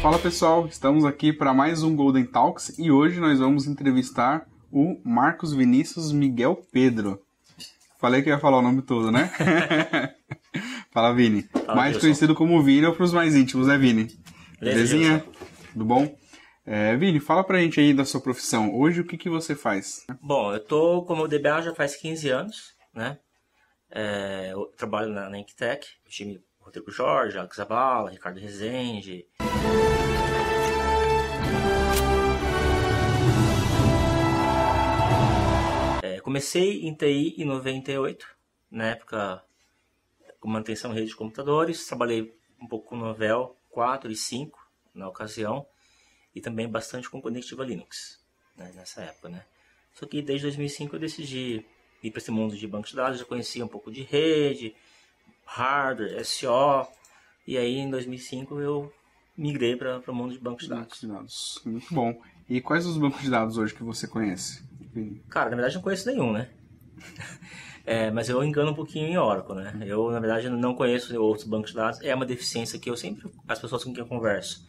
Fala pessoal, estamos aqui para mais um Golden Talks e hoje nós vamos entrevistar o Marcos Vinícius Miguel Pedro. Falei que ia falar o nome todo, né? Fala Vini. Fala, mais Wilson. conhecido como Vini ou para os mais íntimos, né Vini? Belezinha? Tudo bom? É, Vini, fala pra gente aí da sua profissão. Hoje o que, que você faz? Bom, eu tô como DBA já faz 15 anos, né? É, eu trabalho na, na Inktech, o time Rodrigo Jorge, Alex Zabala, Ricardo Rezende. É, comecei em TI em 98, na época com manutenção em rede de computadores, trabalhei um pouco com Novell 4 e 5 na ocasião, e também bastante com Conectiva Linux né, nessa época, né? Só que desde 2005 eu decidi ir para esse mundo de banco de dados, já conhecia um pouco de rede, hardware, SO, e aí em 2005 eu migrei para o mundo de banco de Bancos dados. de dados. Muito bom. E quais os bancos de dados hoje que você conhece? Cara, na verdade não conheço nenhum, né? É, mas eu engano um pouquinho em Oracle, né? Eu, na verdade, não conheço outros bancos de dados. É uma deficiência que eu sempre, as pessoas com quem eu converso,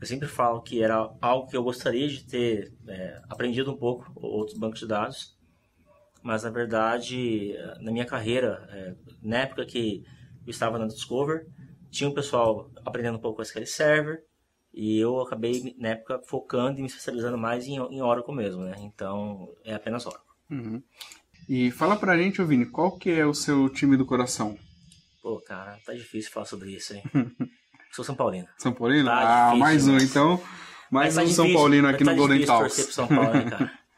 eu sempre falo que era algo que eu gostaria de ter é, aprendido um pouco outros bancos de dados. Mas, na verdade, na minha carreira, é, na época que eu estava na Discover, tinha um pessoal aprendendo um pouco com SQL Server, e eu acabei, na época, focando e me especializando mais em, em Oracle mesmo, né? Então, é apenas Oracle. Uhum. E fala pra gente, ô Vini, qual que é o seu time do coração? Pô, cara, tá difícil falar sobre isso, hein? Sou São Paulino. São Paulino? Tá ah, difícil, mais um, mas- então. Mais tá um São Paulino aqui tá no Golden Talks. pro São Paulo, né, cara?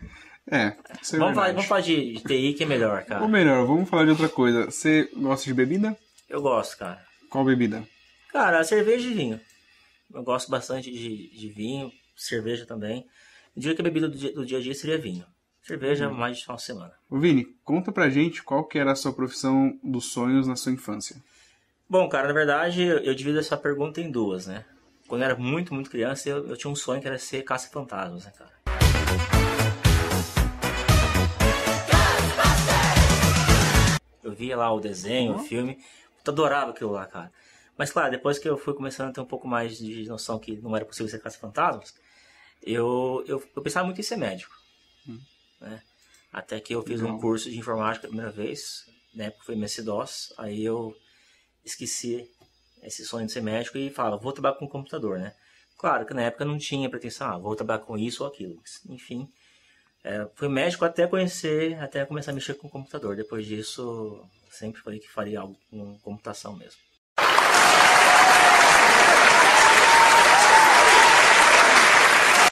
É, isso é vamos, falar, vamos falar de, de TI que é melhor, cara. Ou melhor, vamos falar de outra coisa. Você gosta de bebida? Eu gosto, cara. Qual bebida? Cara, cerveja e vinho. Eu gosto bastante de, de vinho, cerveja também. Eu diria que a bebida do dia, do dia a dia seria vinho. Cerveja Hum. mais de final de semana. Vini, conta pra gente qual que era a sua profissão dos sonhos na sua infância. Bom, cara, na verdade, eu, divido essa pergunta em duas, né? Quando eu era muito, muito criança, eu, eu tinha um sonho que era ser caça-fantasmas, né, cara? Eu via lá o desenho, o filme, eu adorava aquilo lá, cara. Mas, claro, depois que eu fui começando a ter um pouco mais de noção que não era possível ser caça-fantasmas, eu, eu, eu pensava muito em ser médico, né? Até que eu fiz um curso de informática a primeira vez, na época foi MS-DOS, aí eu esqueci esse sonho de ser médico e falava, vou trabalhar com computador, né? Claro que na época não tinha pretensão, ah, vou trabalhar com isso ou aquilo. Enfim, é, fui médico até conhecer, até começar a mexer com computador. Depois disso, sempre falei que faria algo com computação mesmo.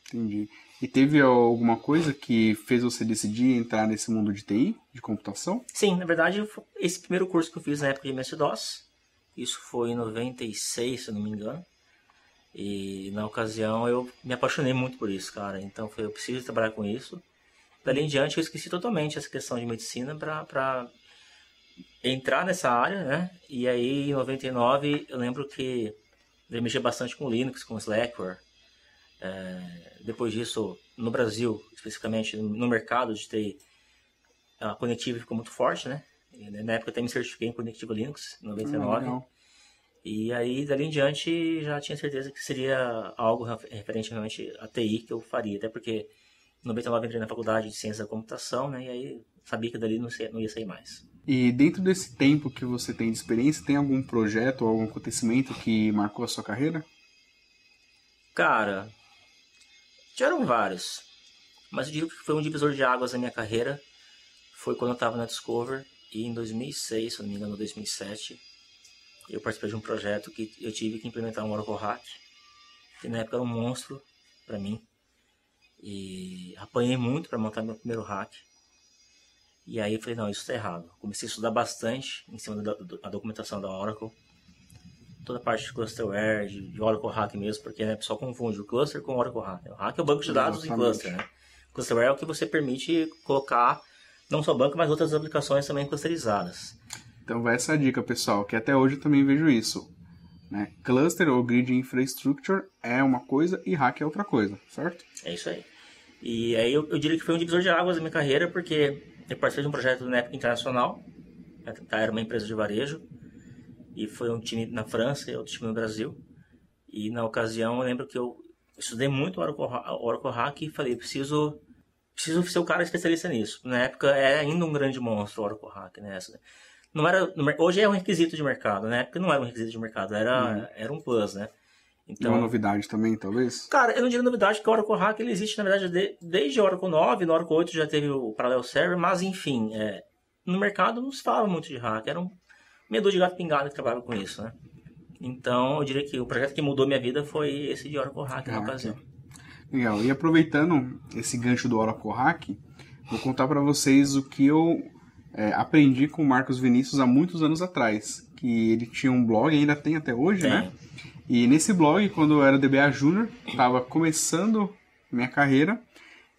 Entendi. E teve alguma coisa que fez você decidir entrar nesse mundo de TI, de computação? Sim, na verdade, esse primeiro curso que eu fiz na época de MS-DOS, isso foi em 96, se não me engano. E na ocasião eu me apaixonei muito por isso, cara. Então foi, eu preciso trabalhar com isso. Dali em diante eu esqueci totalmente essa questão de medicina para entrar nessa área, né? E aí em 99 eu lembro que eu mexi bastante com Linux, com Slackware. É, depois disso, no Brasil, especificamente no mercado de TI, a Connective ficou muito forte, né? Na época eu até me certifiquei em Connective Linux, em Ah, 99. legal. E aí, dali em diante, já tinha certeza que seria algo refer- referente realmente à TI que eu faria. Até porque em 99 eu entrei na faculdade de Ciência da Computação, né? E aí sabia que dali não, não ia sair mais. E dentro desse tempo que você tem de experiência, tem algum projeto ou algum acontecimento que marcou a sua carreira? Cara, tiveram vários. Mas eu digo que foi um divisor de águas na minha carreira. Foi quando eu estava na Discover. E em 2006, se não me engano, 2007, eu participei de um projeto que eu tive que implementar um Oracle Hack. Que na época era um monstro para mim. E apanhei muito para montar meu primeiro hack. E aí eu falei, não, isso está errado. Comecei a estudar bastante em cima da, da documentação da Oracle toda a parte de clusterware, de, de Oracle Hack mesmo, porque né, o pessoal confunde o cluster com o Oracle Hack. O Hack é o banco de dados em Exatamente. cluster, né? O clusterware é o que você permite colocar não só banco, mas outras aplicações também clusterizadas. Então vai essa dica, pessoal, que até hoje eu também vejo isso. Né? Cluster ou Grid Infrastructure é uma coisa e hack é outra coisa, certo? É isso aí. E aí eu, eu, diria que foi um divisor de águas da minha carreira, porque eu participei de um projeto na época internacional, tá, era uma empresa de varejo, e foi um time na França e outro time no Brasil. E na ocasião eu lembro que eu estudei muito Oracle, Oracle Hack e falei, preciso preciso ser o cara especialista nisso. Na época era ainda um grande monstro o Oracle Hack, né? Não era, hoje é um requisito de mercado, na época não era um requisito de mercado, era, uhum. era um plus, né? Então, é uma novidade também, talvez? Cara, eu não diria novidade, porque o Oracle Hack ele existe, na verdade, de, desde o Oracle 9, no Oracle 8 já teve o Parallel Server, mas enfim, é, no mercado não se fala muito de hack, era um medo de gato pingado que trabalhava com isso, né? Então, eu diria que o projeto que mudou minha vida foi esse de Oracle Hack na ocasião. Legal. E aproveitando esse gancho do Oracle Hack, vou contar para vocês o que eu é, aprendi com o Marcos Vinícius há muitos anos atrás. Que ele tinha um blog, ainda tem até hoje, tem. né? E nesse blog, quando eu era DBA Júnior, estava começando minha carreira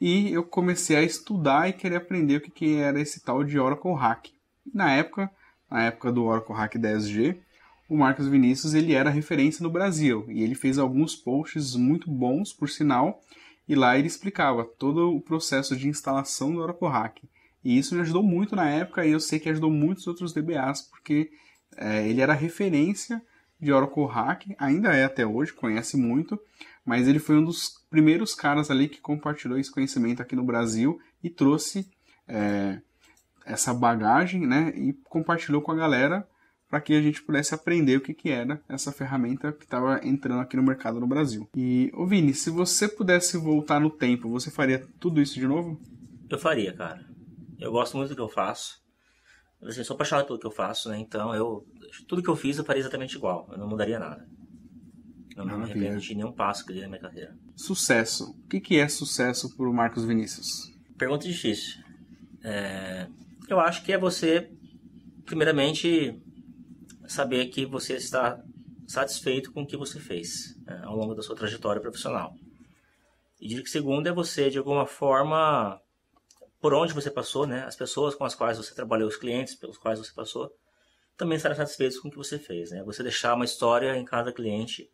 e eu comecei a estudar e querer aprender o que, que era esse tal de Oracle Hack. Na época, na época do Oracle Hack 10G, o Marcos Vinícius ele era referência no Brasil e ele fez alguns posts muito bons, por sinal, e lá ele explicava todo o processo de instalação do Oracle Hack. E isso me ajudou muito na época e eu sei que ajudou muitos outros DBAs, porque é, ele era referência de Oracle Hack, ainda é até hoje, conhece muito, mas ele foi um dos primeiros caras ali que compartilhou esse conhecimento aqui no Brasil e trouxe é, essa bagagem, né, e compartilhou com a galera para que a gente pudesse aprender o que, que era essa ferramenta que estava entrando aqui no mercado no Brasil. E, ô Vini, se você pudesse voltar no tempo, você faria tudo isso de novo? Eu faria, cara. Eu gosto muito do que eu faço. Assim, eu sou apaixonado pelo que eu faço, né? Então, eu tudo que eu fiz eu faria exatamente igual. Eu não mudaria nada. Eu não, me arrependo de nenhum passo que eu dei na minha carreira. Sucesso. O que, que é sucesso para o Marcos Vinícius? Pergunta difícil. É... Eu acho que é você, primeiramente, saber que você está satisfeito com o que você fez né, ao longo da sua trajetória profissional. E diria que segundo é você, de alguma forma, por onde você passou, né, as pessoas com as quais você trabalhou, os clientes pelos quais você passou, também estarão satisfeitos com o que você fez. Né? Você deixar uma história em cada cliente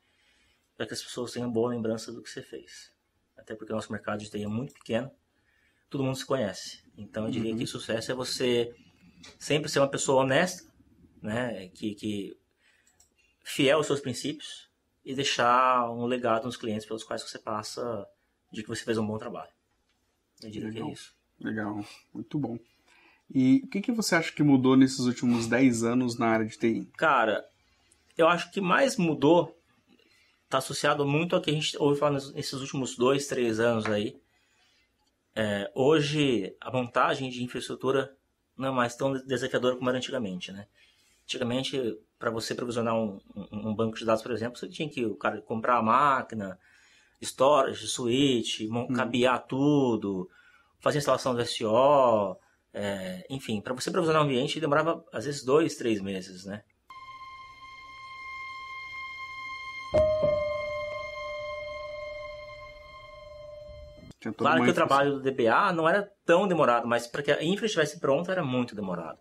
para que as pessoas tenham boa lembrança do que você fez. Até porque o nosso mercado de TI é muito pequeno, todo mundo se conhece. Então eu diria uhum. que sucesso é você sempre ser uma pessoa honesta, né, que, que fiel aos seus princípios e deixar um legado nos clientes pelos quais você passa de que você fez um bom trabalho. Eu diria Legal. que é isso. Legal, muito bom. E o que, que você acha que mudou nesses últimos 10 anos na área de TI? Cara, eu acho que mais mudou está associado muito ao que a gente ouve falar nesses últimos dois, três anos aí. É, hoje, a montagem de infraestrutura não é mais tão desafiadora como era antigamente, né? Antigamente, para você provisionar um, um, banco de dados, por exemplo, você tinha que o cara comprar a máquina, storage, switch, hum. cabear tudo, fazer instalação do SO, é, enfim, para você provisionar um ambiente demorava às vezes dois, três meses, né? Claro que o trabalho do DBA não era tão demorado, mas para que a infra estivesse pronta era muito demorado.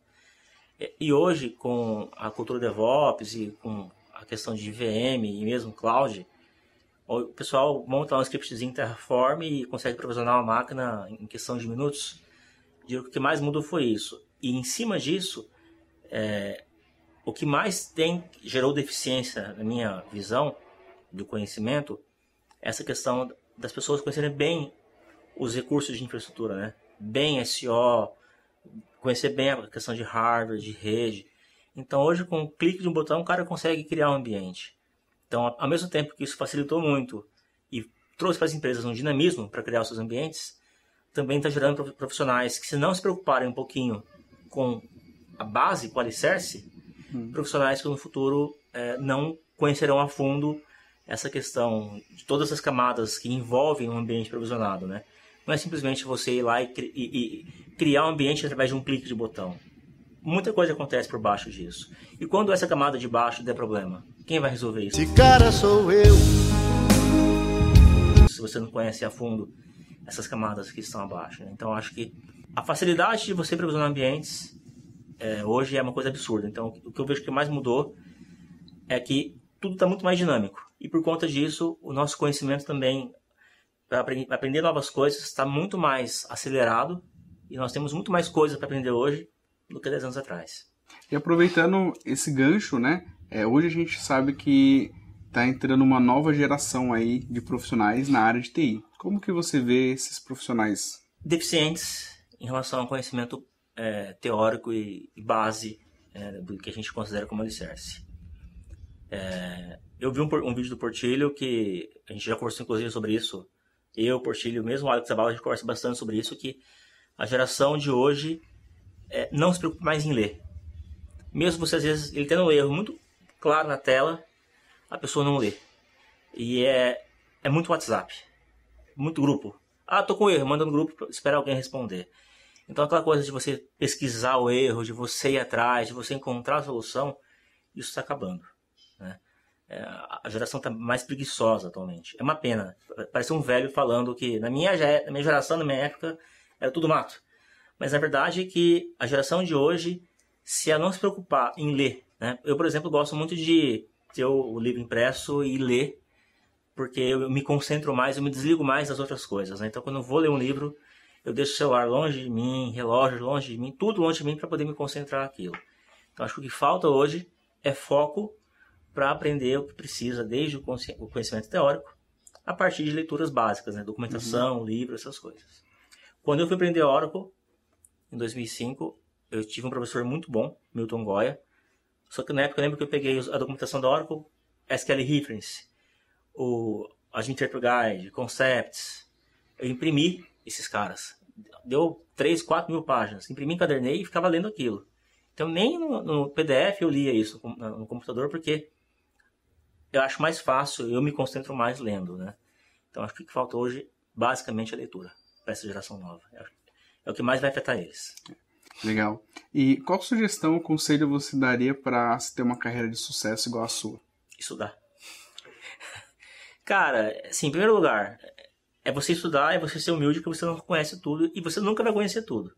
E hoje, com a cultura DevOps e com a questão de VM e mesmo cloud, o pessoal monta um scriptzinho Terraform e consegue provisionar uma máquina em questão de minutos. O que mais mudou foi isso. E em cima disso, é, o que mais tem gerou deficiência na minha visão do conhecimento é essa questão das pessoas conhecerem bem os recursos de infraestrutura, né? Bem SO, conhecer bem a questão de hardware, de rede. Então hoje com um clique de um botão o cara consegue criar um ambiente. Então ao mesmo tempo que isso facilitou muito e trouxe para as empresas um dinamismo para criar os seus ambientes, também está gerando profissionais que se não se preocuparem um pouquinho com a base, com o alicerce, hum. profissionais que no futuro é, não conhecerão a fundo essa questão de todas as camadas que envolvem um ambiente provisionado, né? Não é simplesmente você ir lá e, e, e criar um ambiente através de um clique de botão. Muita coisa acontece por baixo disso. E quando essa camada de baixo der problema, quem vai resolver isso? Esse cara sou eu. Se você não conhece a fundo essas camadas que estão abaixo. Né? Então acho que a facilidade de você provisionar ambientes é, hoje é uma coisa absurda. Então o que eu vejo que mais mudou é que tudo está muito mais dinâmico. E por conta disso, o nosso conhecimento também para aprender novas coisas está muito mais acelerado e nós temos muito mais coisas para aprender hoje do que 10 anos atrás. E aproveitando esse gancho, né? É, hoje a gente sabe que está entrando uma nova geração aí de profissionais na área de TI. Como que você vê esses profissionais? Deficientes em relação ao conhecimento é, teórico e, e base é, do que a gente considera como alicerce. É, eu vi um, um, vídeo do Portilho que a gente já conversou inclusive sobre isso. Eu, Portilho, mesmo o Alex Zabala, a gente conversa bastante sobre isso, que a geração de hoje é, não se preocupa mais em ler. Mesmo você, às vezes, ele tendo um erro muito claro na tela, a pessoa não lê. E é, é muito WhatsApp, muito grupo. Ah, tô com erro, manda no grupo, espera alguém responder. Então aquela coisa de você pesquisar o erro, de você ir atrás, de você encontrar a solução, isso está acabando. É, a geração está mais preguiçosa atualmente. É uma pena. Parece um velho falando que na minha, na minha geração, na minha época, era tudo mato. Mas na verdade é que a geração de hoje, se ela não se preocupar em ler, né? eu por exemplo gosto muito de ter o livro impresso e ler, porque eu me concentro mais, eu me desligo mais das outras coisas. Né? Então quando eu vou ler um livro, eu deixo o celular longe de mim, relógio longe de mim, tudo longe de mim para poder me concentrar naquilo. Então acho que o que falta hoje é foco para aprender o que precisa, desde o conhecimento teórico, a partir de leituras básicas, né? documentação, uhum. livro, essas coisas. Quando eu fui aprender Oracle, em 2005, eu tive um professor muito bom, Milton Goya, só que na época eu lembro que eu peguei a documentação da Oracle, SQL Reference, o Interpret Guide, Concepts, eu imprimi esses caras. Deu 3, 4 mil páginas. Imprimi, encadernei e ficava lendo aquilo. Então nem no, no PDF eu lia isso no, no, computador porque eu acho mais fácil, eu me concentro mais lendo, né? Então acho que o que falta hoje, basicamente, é a leitura para essa geração nova. É, é o que mais vai afetar eles. Legal. E qual sugestão ou conselho você daria para ter uma carreira de sucesso igual a sua? Estudar. Cara, assim, em primeiro lugar, é você estudar, é você ser humilde, porque você não conhece tudo e você nunca vai conhecer tudo.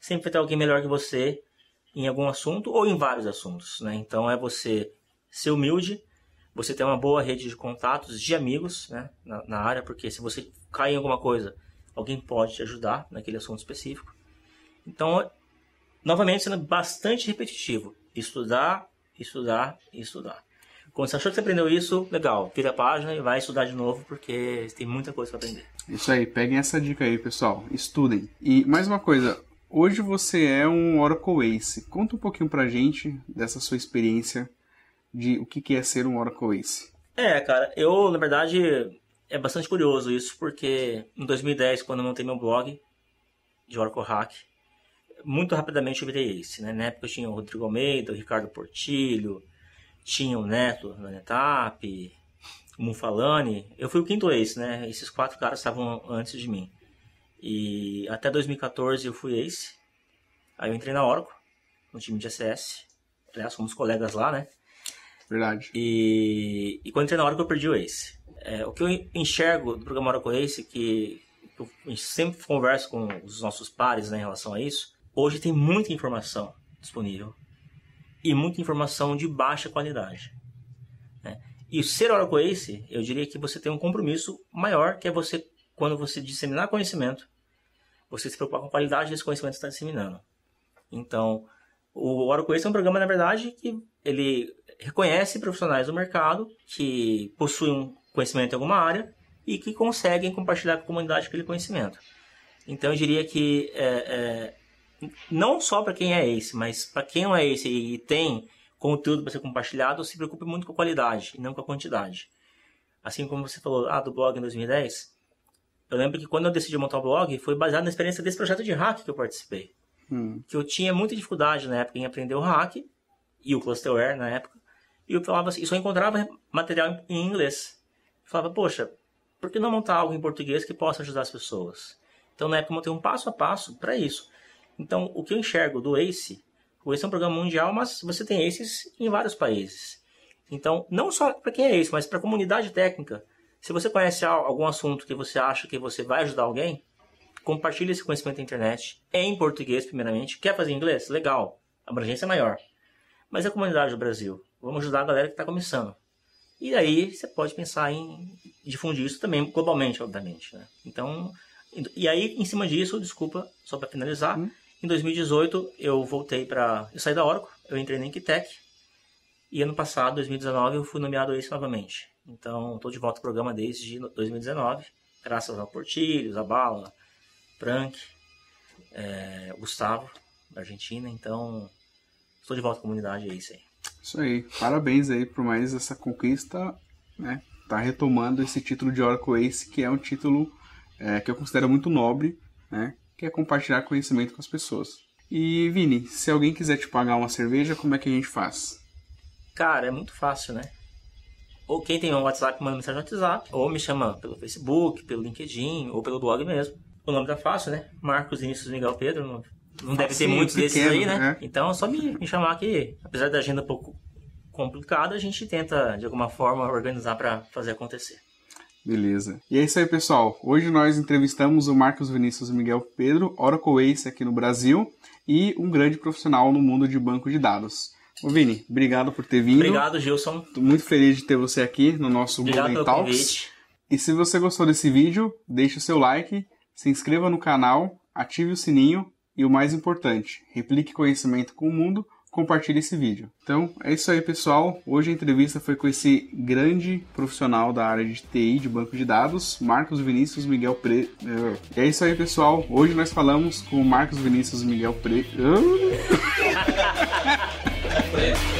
Sempre vai ter alguém melhor que você em algum assunto ou em vários assuntos, né? Então é você ser humilde, você ter uma boa rede de contatos, de amigos, né? Na, na área, porque se você cair em alguma coisa, alguém pode te ajudar naquele assunto específico. Então, novamente, sendo bastante repetitivo, estudar, estudar, estudar. Quando você achou que você aprendeu isso, legal, vira a página e vai estudar de novo, porque tem muita coisa para aprender. Isso aí, peguem essa dica aí, pessoal. Estudem. E mais uma coisa, hoje você é um Oracle Ace. Conta um pouquinho pra gente dessa sua experiência de o que é ser um Oracle Ace. É, cara, eu, na verdade, é bastante curioso isso, porque em 2010, quando eu montei meu blog de Oracle Hack, muito rapidamente eu virei Ace. Né? Na época eu tinha o Rodrigo Almeida, o Ricardo Portilho, tinha o Neto da Netap, o Mufalani. Eu fui o quinto ace, né? Esses quatro caras estavam antes de mim. E até 2014 eu fui ace. Aí eu entrei na Oracle, no time de SS. Aliás, fomos colegas lá, né? Verdade. E, e quando entrei na Oracle eu perdi o ace. É, o que eu enxergo do programa Oracle Ace, que eu sempre converso com os nossos pares né, em relação a isso, hoje tem muita informação disponível e muita informação de baixa qualidade. Né? E ser Oracle Ace, eu diria que você tem um compromisso maior, que é você, quando você disseminar conhecimento, você se preocupar com a qualidade desse conhecimento que está disseminando. Então, o Oracle Ace é um programa, na verdade, que ele reconhece profissionais do mercado que possuem um conhecimento em alguma área e que conseguem compartilhar com a comunidade aquele conhecimento. Então, eu diria que é, é, não só para quem é esse, mas para quem não é esse e tem conteúdo para ser compartilhado, se preocupe muito com a qualidade e não com a quantidade. Assim como você falou ah, do blog em 2010, eu lembro que quando eu decidi montar o blog, foi baseado na experiência desse projeto de hack que eu participei. Hum. Que eu tinha muita dificuldade na época em aprender o hack e o clusterware na época. E eu falava assim, só encontrava material em inglês. Eu falava, poxa, por que não montar algo em português que possa ajudar as pessoas? Então, na época, eu montei um passo a passo para isso. Então, o que eu enxergo do ACE, o ACE é um programa mundial, mas você tem ACEs em vários países. Então, não só para quem é ACE, mas para a comunidade técnica. Se você conhece algum assunto que você acha que você vai ajudar alguém, compartilhe esse conhecimento na internet, em português primeiramente. Quer fazer inglês? Legal, a abrangência é maior. Mas a comunidade do Brasil, vamos ajudar a galera que está começando. E aí você pode pensar em difundir isso também globalmente, obviamente. Né? Então, e aí em cima disso, desculpa, só para finalizar, hum. em 2018 eu voltei para, eu saí da Oracle, eu entrei na Inquitec e ano passado, 2019, eu fui nomeado Ace novamente. Então, estou de volta ao programa desde 2019, graças ao Portilhos, a Bala, Frank, é, Gustavo, da Argentina. Então, estou de volta à comunidade, é isso aí. Isso aí. Parabéns aí por mais essa conquista, né? Tá retomando esse título de Oracle Ace, que é um título é, que eu considero muito nobre, né? Que é compartilhar conhecimento com as pessoas. E, Vini, se alguém quiser te pagar uma cerveja, como é que a gente faz? Cara, é muito fácil, né? Ou quem tem um WhatsApp, manda mensagem no WhatsApp, ou me chama pelo Facebook, pelo LinkedIn, ou pelo blog mesmo. O nome tá fácil, né? Marcos Inícios Miguel Pedro, não não deve ter muitos pequeno, desses aí, né? né? Então é só me, me chamar que, apesar da agenda um pouco complicada, a gente tenta de alguma forma organizar para fazer acontecer. Beleza. E é isso aí, pessoal. Hoje nós entrevistamos o Marcos Vinícius Miguel Pedro, Oracle Ace aqui no Brasil e um grande profissional no mundo de banco de dados. Ô Vini, obrigado por ter vindo. Obrigado, Gilson. Tô muito feliz de ter você aqui no nosso obrigado Golden Talks. Convite. E se você gostou desse vídeo, deixe o seu like, se inscreva no canal, ative o sininho e o mais importante, replique conhecimento com o mundo, compartilhe esse vídeo. Então é isso aí, pessoal. Hoje a entrevista foi com esse grande profissional da área de TI, de banco de dados, Marcos Vinícius Miguel Pre. Eh, é isso aí, pessoal. Hoje nós falamos com Marcos Vinícius Miguel Pre.